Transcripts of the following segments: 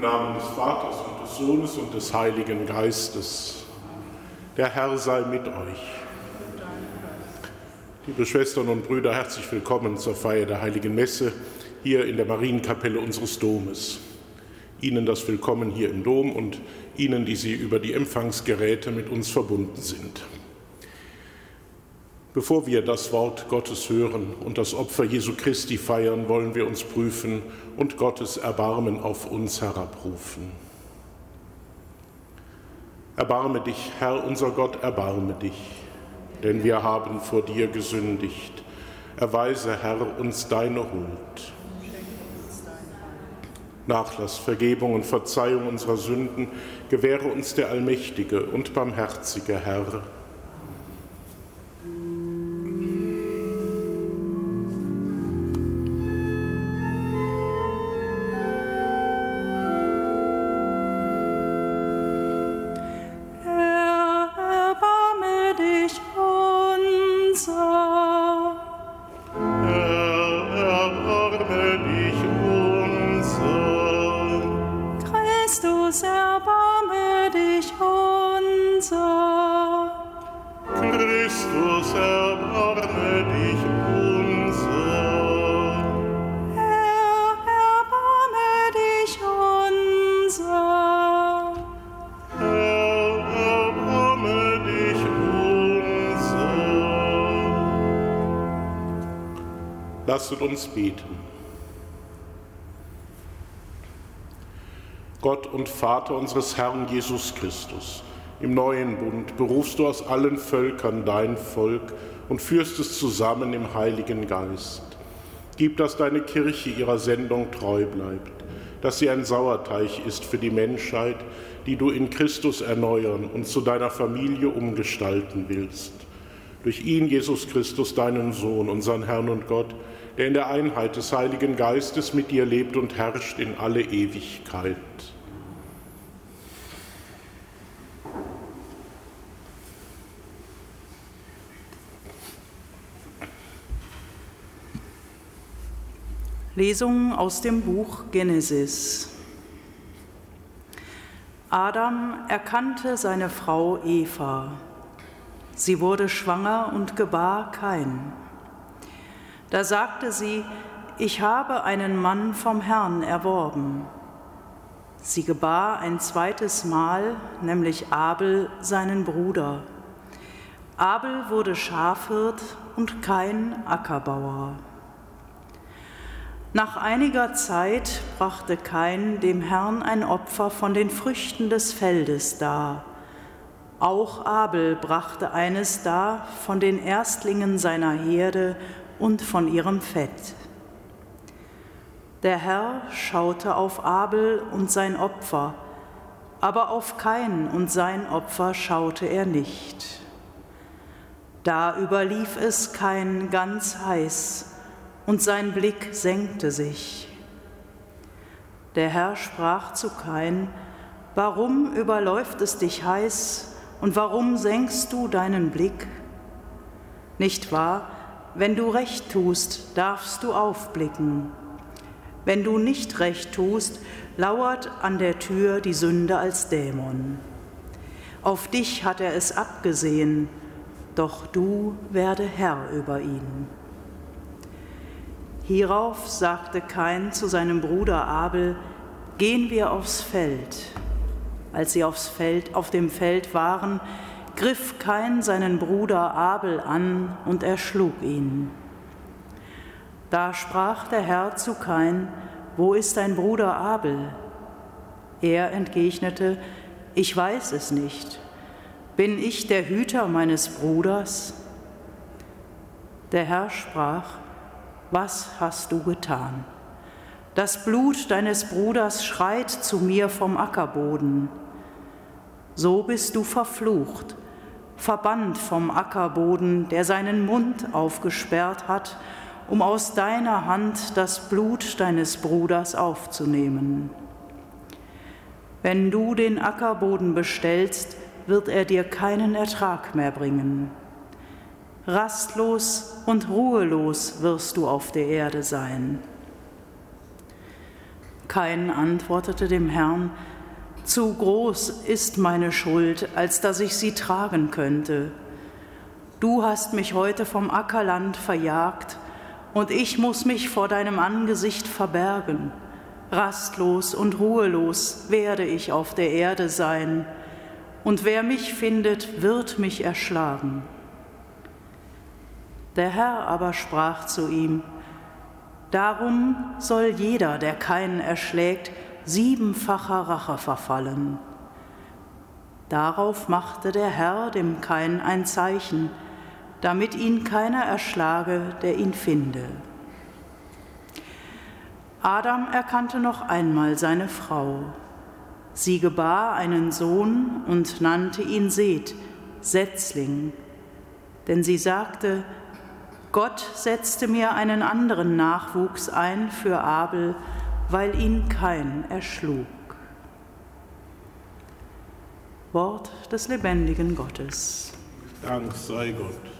Im Namen des Vaters und des Sohnes und des Heiligen Geistes. Der Herr sei mit euch. Liebe Schwestern und Brüder, herzlich willkommen zur Feier der Heiligen Messe hier in der Marienkapelle unseres Domes. Ihnen das Willkommen hier im Dom und Ihnen, die Sie über die Empfangsgeräte mit uns verbunden sind. Bevor wir das Wort Gottes hören und das Opfer Jesu Christi feiern, wollen wir uns prüfen und Gottes Erbarmen auf uns herabrufen. Erbarme dich, Herr unser Gott, erbarme dich, denn wir haben vor dir gesündigt. Erweise, Herr, uns deine Huld. Nachlass, Vergebung und Verzeihung unserer Sünden gewähre uns der allmächtige und barmherzige Herr Lasset uns beten. Gott und Vater unseres Herrn Jesus Christus, im neuen Bund berufst du aus allen Völkern dein Volk und führst es zusammen im Heiligen Geist. Gib, dass deine Kirche ihrer Sendung treu bleibt, dass sie ein Sauerteig ist für die Menschheit, die du in Christus erneuern und zu deiner Familie umgestalten willst. Durch ihn, Jesus Christus, deinen Sohn, unseren Herrn und Gott, der in der Einheit des Heiligen Geistes mit dir lebt und herrscht in alle Ewigkeit. Lesung aus dem Buch Genesis. Adam erkannte seine Frau Eva. Sie wurde schwanger und gebar Kain. Da sagte sie, ich habe einen Mann vom Herrn erworben. Sie gebar ein zweites Mal, nämlich Abel, seinen Bruder. Abel wurde Schafhirt und kein Ackerbauer. Nach einiger Zeit brachte Kain dem Herrn ein Opfer von den Früchten des Feldes dar. Auch Abel brachte eines dar von den Erstlingen seiner Herde und von ihrem Fett. Der Herr schaute auf Abel und sein Opfer, aber auf Kain und sein Opfer schaute er nicht. Da überlief es Kain ganz heiß, und sein Blick senkte sich. Der Herr sprach zu Kain, Warum überläuft es dich heiß und warum senkst du deinen Blick? Nicht wahr, wenn du recht tust, darfst du aufblicken. Wenn du nicht recht tust, lauert an der Tür die Sünde als Dämon. Auf dich hat er es abgesehen, doch du werde Herr über ihn. Hierauf sagte Kain zu seinem Bruder Abel, gehen wir aufs Feld. Als sie aufs Feld, auf dem Feld waren, griff Kain seinen Bruder Abel an und erschlug ihn. Da sprach der Herr zu Kain, wo ist dein Bruder Abel? Er entgegnete, ich weiß es nicht. Bin ich der Hüter meines Bruders? Der Herr sprach, was hast du getan? Das Blut deines Bruders schreit zu mir vom Ackerboden. So bist du verflucht verbannt vom Ackerboden, der seinen Mund aufgesperrt hat, um aus deiner Hand das Blut deines Bruders aufzunehmen. Wenn du den Ackerboden bestellst, wird er dir keinen Ertrag mehr bringen. Rastlos und ruhelos wirst du auf der Erde sein. Kain antwortete dem Herrn, zu groß ist meine Schuld, als dass ich sie tragen könnte. Du hast mich heute vom Ackerland verjagt, und ich muss mich vor deinem Angesicht verbergen. Rastlos und ruhelos werde ich auf der Erde sein, und wer mich findet, wird mich erschlagen. Der Herr aber sprach zu ihm, Darum soll jeder, der keinen erschlägt, siebenfacher Rache verfallen. Darauf machte der Herr dem Kain ein Zeichen, damit ihn keiner erschlage, der ihn finde. Adam erkannte noch einmal seine Frau. Sie gebar einen Sohn und nannte ihn Seth, Setzling, denn sie sagte, Gott setzte mir einen anderen Nachwuchs ein für Abel, weil ihn kein erschlug. Wort des lebendigen Gottes. Dank sei Gott.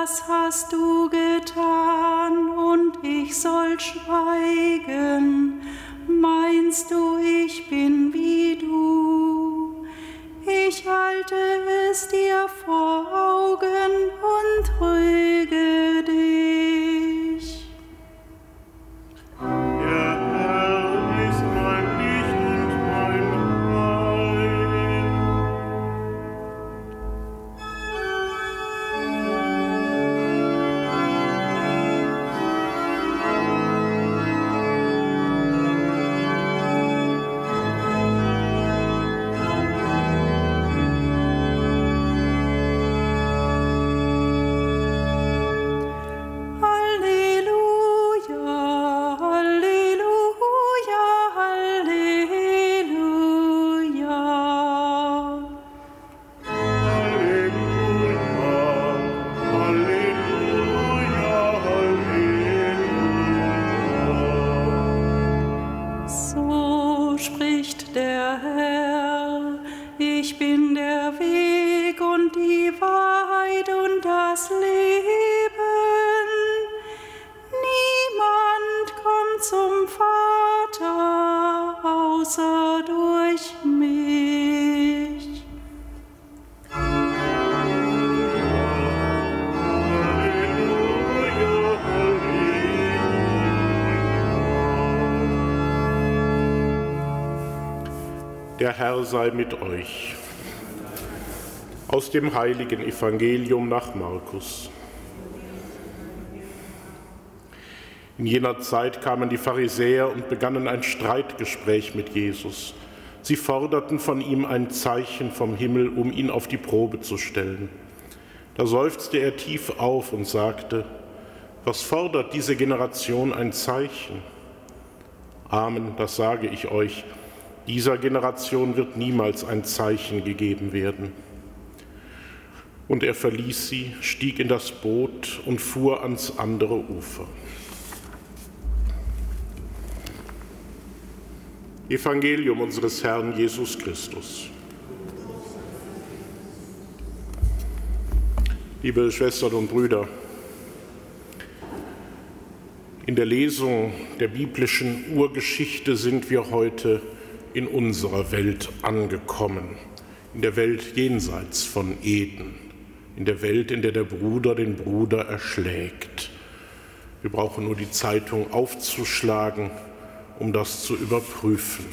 das hast du getan und ich soll schweigen. Meinst du, ich bin wie du? Ich halte es dir vor Augen und rühre. Sei mit euch. Aus dem heiligen Evangelium nach Markus. In jener Zeit kamen die Pharisäer und begannen ein Streitgespräch mit Jesus. Sie forderten von ihm ein Zeichen vom Himmel, um ihn auf die Probe zu stellen. Da seufzte er tief auf und sagte, was fordert diese Generation ein Zeichen? Amen, das sage ich euch, dieser Generation wird niemals ein Zeichen gegeben werden. Und er verließ sie, stieg in das Boot und fuhr ans andere Ufer. Evangelium unseres Herrn Jesus Christus. Liebe Schwestern und Brüder, in der Lesung der biblischen Urgeschichte sind wir heute in unserer Welt angekommen, in der Welt jenseits von Eden, in der Welt, in der der Bruder den Bruder erschlägt. Wir brauchen nur die Zeitung aufzuschlagen um das zu überprüfen.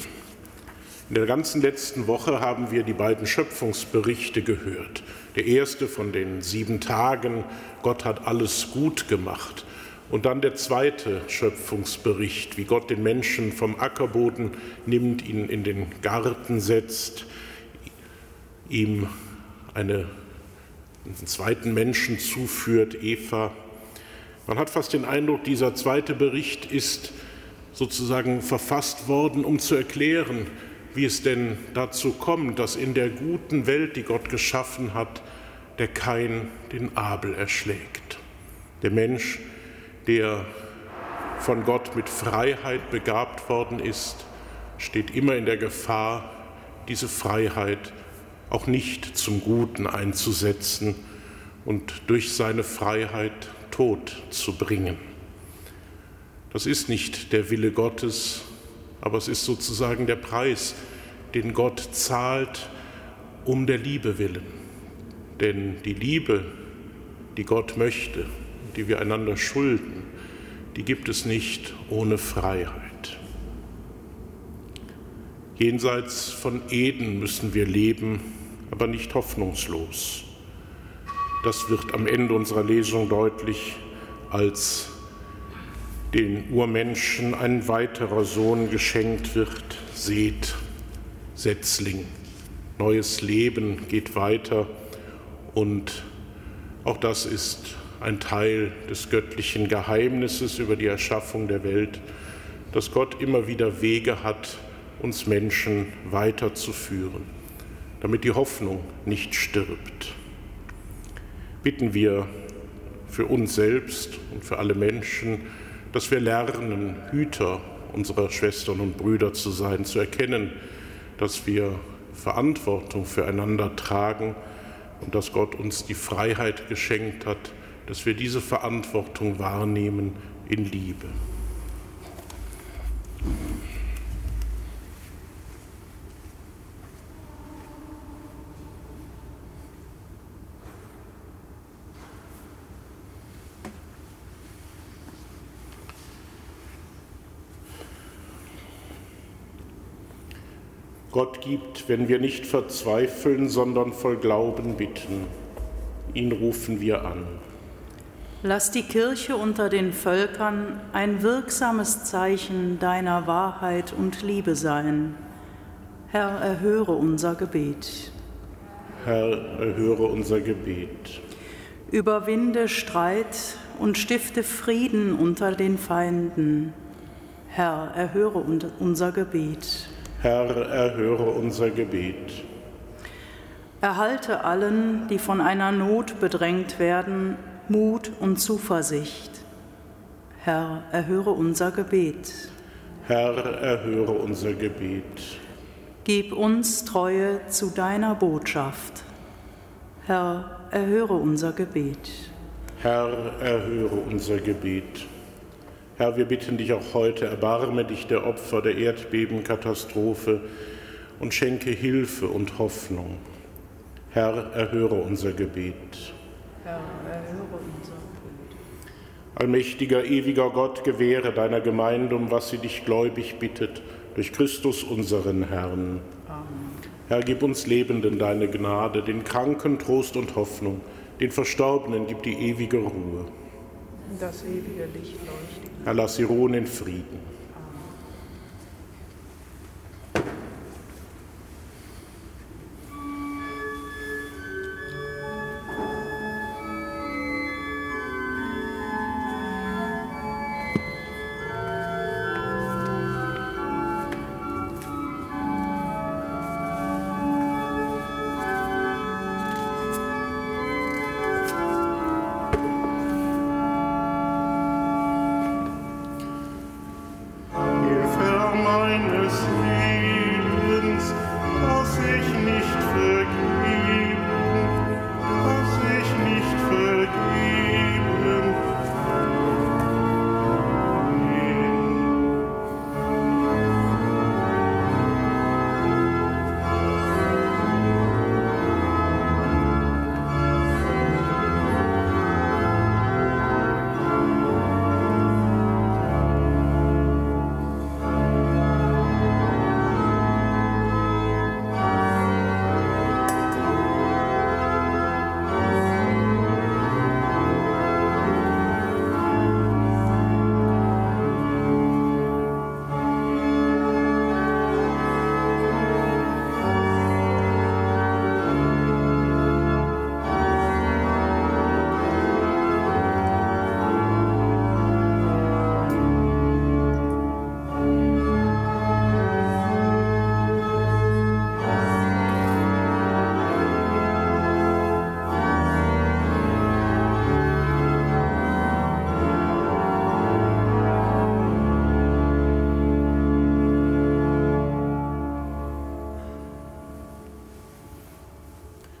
In der ganzen letzten Woche haben wir die beiden Schöpfungsberichte gehört. Der erste von den sieben Tagen, Gott hat alles gut gemacht. Und dann der zweite Schöpfungsbericht, wie Gott den Menschen vom Ackerboden nimmt, ihn in den Garten setzt, ihm eine, einen zweiten Menschen zuführt, Eva. Man hat fast den Eindruck, dieser zweite Bericht ist sozusagen verfasst worden, um zu erklären, wie es denn dazu kommt, dass in der guten Welt, die Gott geschaffen hat, der Kain den Abel erschlägt. Der Mensch, der von Gott mit Freiheit begabt worden ist, steht immer in der Gefahr, diese Freiheit auch nicht zum Guten einzusetzen und durch seine Freiheit Tod zu bringen. Das ist nicht der Wille Gottes, aber es ist sozusagen der Preis, den Gott zahlt um der Liebe willen. Denn die Liebe, die Gott möchte, die wir einander schulden, die gibt es nicht ohne Freiheit. Jenseits von Eden müssen wir leben, aber nicht hoffnungslos. Das wird am Ende unserer Lesung deutlich, als den Urmenschen ein weiterer Sohn geschenkt wird. Seht, Setzling, neues Leben geht weiter und auch das ist ein Teil des göttlichen Geheimnisses über die Erschaffung der Welt, dass Gott immer wieder Wege hat, uns Menschen weiterzuführen, damit die Hoffnung nicht stirbt. Bitten wir für uns selbst und für alle Menschen, dass wir lernen, Hüter unserer Schwestern und Brüder zu sein, zu erkennen, dass wir Verantwortung füreinander tragen und dass Gott uns die Freiheit geschenkt hat, dass wir diese Verantwortung wahrnehmen in Liebe. Gott gibt, wenn wir nicht verzweifeln, sondern voll Glauben bitten. Ihn rufen wir an. Lass die Kirche unter den Völkern ein wirksames Zeichen deiner Wahrheit und Liebe sein. Herr, erhöre unser Gebet. Herr, erhöre unser Gebet. Überwinde Streit und stifte Frieden unter den Feinden. Herr, erhöre unser Gebet. Herr, erhöre unser Gebet. Erhalte allen, die von einer Not bedrängt werden, Mut und Zuversicht. Herr, erhöre unser Gebet. Herr, erhöre unser Gebet. Gib uns Treue zu deiner Botschaft. Herr, erhöre unser Gebet. Herr, erhöre unser Gebet. Herr, wir bitten dich auch heute, erbarme dich der Opfer der Erdbebenkatastrophe und schenke Hilfe und Hoffnung. Herr, erhöre unser Gebet. Herr, erhöre unser Gebet. Allmächtiger, ewiger Gott, gewähre deiner Gemeinde, um was sie dich gläubig bittet, durch Christus unseren Herrn. Amen. Herr, gib uns Lebenden deine Gnade, den Kranken Trost und Hoffnung, den Verstorbenen gib die ewige Ruhe. das ewige Licht leuchtet. Herr, lass sie ruhen in Frieden.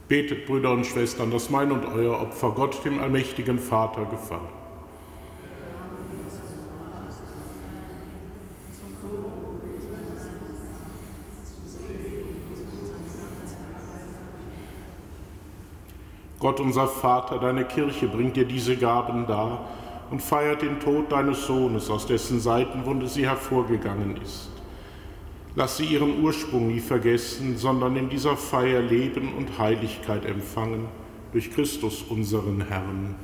Betet, Brüder und Schwestern, dass mein und euer Opfer Gott, dem allmächtigen Vater, gefallen. Gott unser Vater, deine Kirche bringt dir diese Gaben dar und feiert den Tod deines Sohnes, aus dessen Seitenwunde sie hervorgegangen ist. Lass sie ihren Ursprung nie vergessen, sondern in dieser Feier Leben und Heiligkeit empfangen durch Christus unseren Herrn.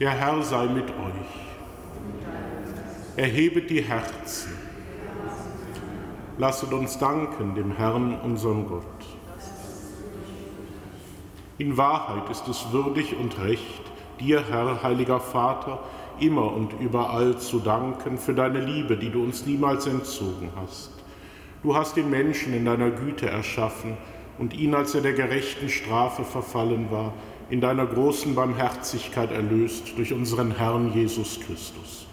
Der Herr sei mit euch. Erhebet die Herzen. Lasset uns danken dem Herrn, unserem Gott. In Wahrheit ist es würdig und recht, dir, Herr, heiliger Vater, immer und überall zu danken für deine Liebe, die du uns niemals entzogen hast. Du hast den Menschen in deiner Güte erschaffen und ihn, als er der gerechten Strafe verfallen war, in deiner großen Barmherzigkeit erlöst durch unseren Herrn Jesus Christus.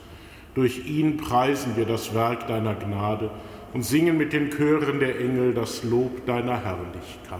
Durch ihn preisen wir das Werk deiner Gnade und singen mit den Chören der Engel das Lob deiner Herrlichkeit.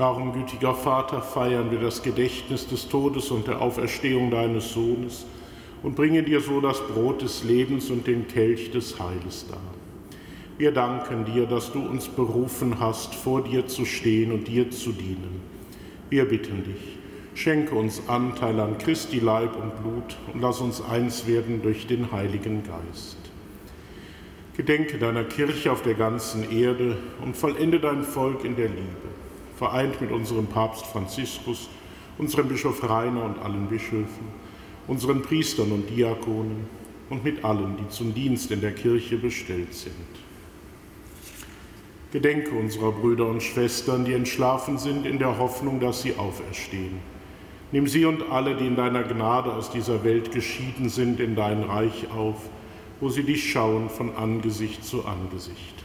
Darum, gütiger Vater, feiern wir das Gedächtnis des Todes und der Auferstehung deines Sohnes und bringen dir so das Brot des Lebens und den Kelch des Heiles dar. Wir danken dir, dass du uns berufen hast, vor dir zu stehen und dir zu dienen. Wir bitten dich, Schenke uns Anteil an Christi Leib und Blut und lass uns eins werden durch den Heiligen Geist. Gedenke deiner Kirche auf der ganzen Erde und vollende dein Volk in der Liebe, vereint mit unserem Papst Franziskus, unserem Bischof Rainer und allen Bischöfen, unseren Priestern und Diakonen und mit allen, die zum Dienst in der Kirche bestellt sind. Gedenke unserer Brüder und Schwestern, die entschlafen sind, in der Hoffnung, dass sie auferstehen Nimm sie und alle, die in deiner Gnade aus dieser Welt geschieden sind, in dein Reich auf, wo sie dich schauen von Angesicht zu Angesicht.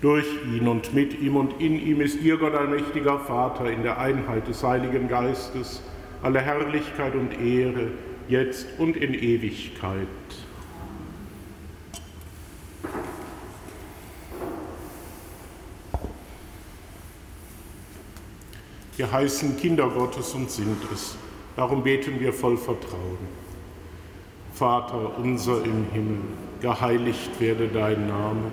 Durch ihn und mit ihm und in ihm ist dir, Gott allmächtiger Vater, in der Einheit des Heiligen Geistes, alle Herrlichkeit und Ehre, jetzt und in Ewigkeit. Wir heißen Kinder Gottes und sind es. Darum beten wir voll Vertrauen. Vater unser im Himmel, geheiligt werde dein Name,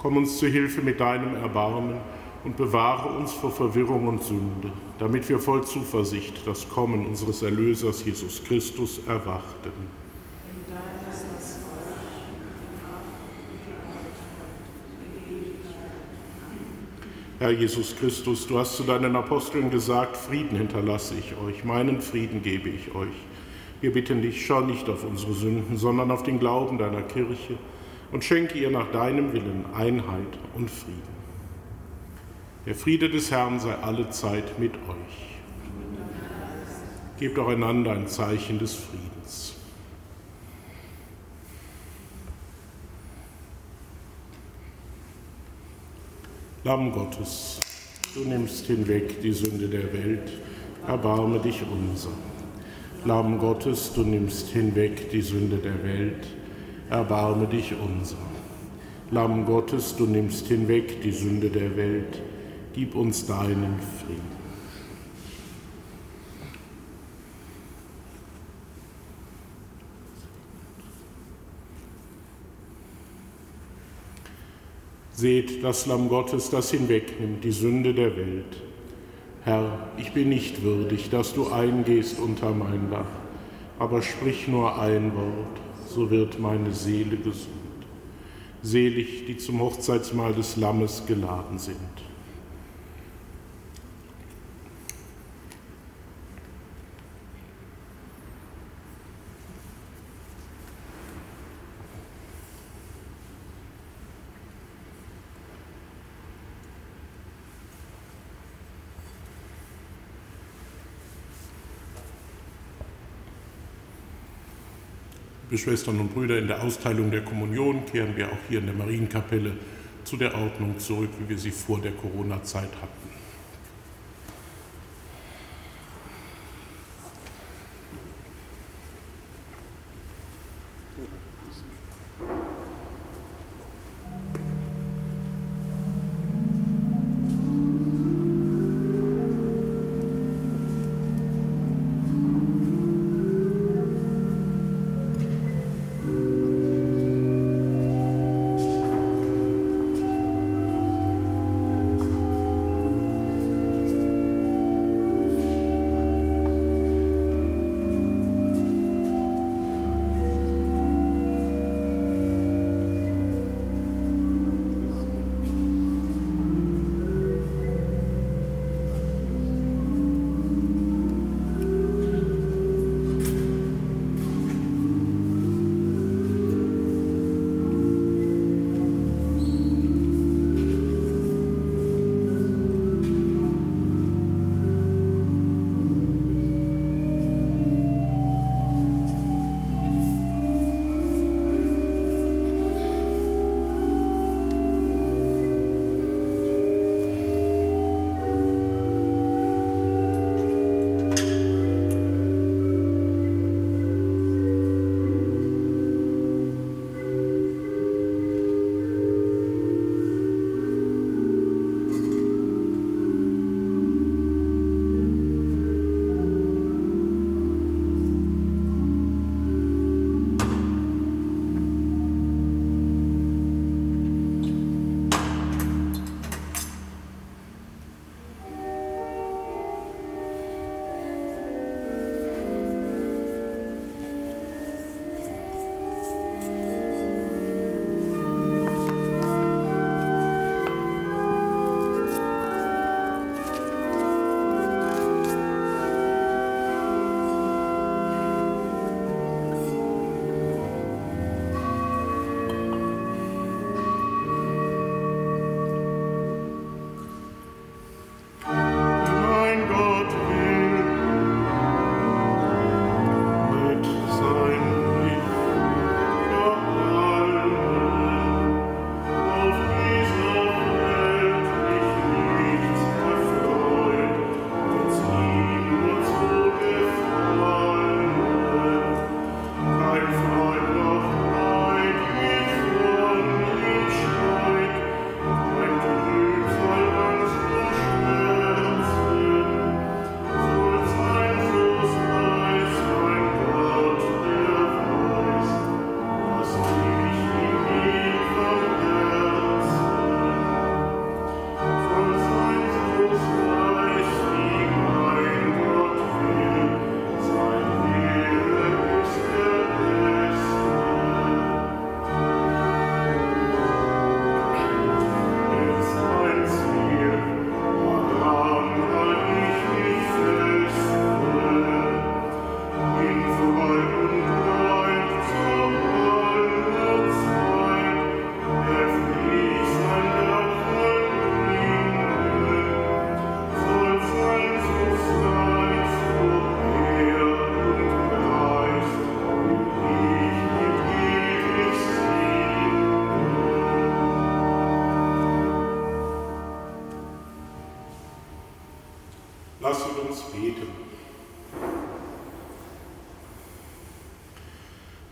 Komm uns zu Hilfe mit deinem Erbarmen und bewahre uns vor Verwirrung und Sünde, damit wir voll Zuversicht das Kommen unseres Erlösers Jesus Christus erwarten. Herr Jesus Christus, du hast zu deinen Aposteln gesagt, Frieden hinterlasse ich euch, meinen Frieden gebe ich euch. Wir bitten dich, schau nicht auf unsere Sünden, sondern auf den Glauben deiner Kirche und schenke ihr nach deinem Willen Einheit und Frieden. Der Friede des Herrn sei alle Zeit mit euch. Gebt auch einander ein Zeichen des Friedens. Lamm Gottes, du nimmst hinweg die Sünde der Welt, erbarme dich unser. Lamm Gottes, du nimmst hinweg die Sünde der Welt, erbarme dich unser. Lamm Gottes, du nimmst hinweg die Sünde der Welt, gib uns deinen Frieden. Seht das Lamm Gottes, das hinwegnimmt die Sünde der Welt. Herr, ich bin nicht würdig, dass du eingehst unter mein Dach, aber sprich nur ein Wort, so wird meine Seele gesund. Selig, die zum Hochzeitsmahl des Lammes geladen sind. Schwestern und Brüder, in der Austeilung der Kommunion kehren wir auch hier in der Marienkapelle zu der Ordnung zurück, wie wir sie vor der Corona-Zeit hatten.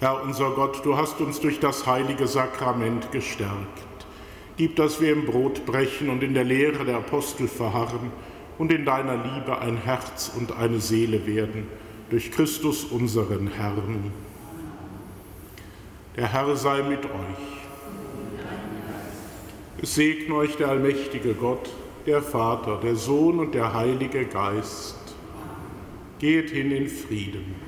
Herr unser Gott, du hast uns durch das heilige Sakrament gestärkt. Gib, dass wir im Brot brechen und in der Lehre der Apostel verharren und in deiner Liebe ein Herz und eine Seele werden, durch Christus unseren Herrn. Der Herr sei mit euch. Es segne euch der allmächtige Gott, der Vater, der Sohn und der Heilige Geist. Geht hin in Frieden.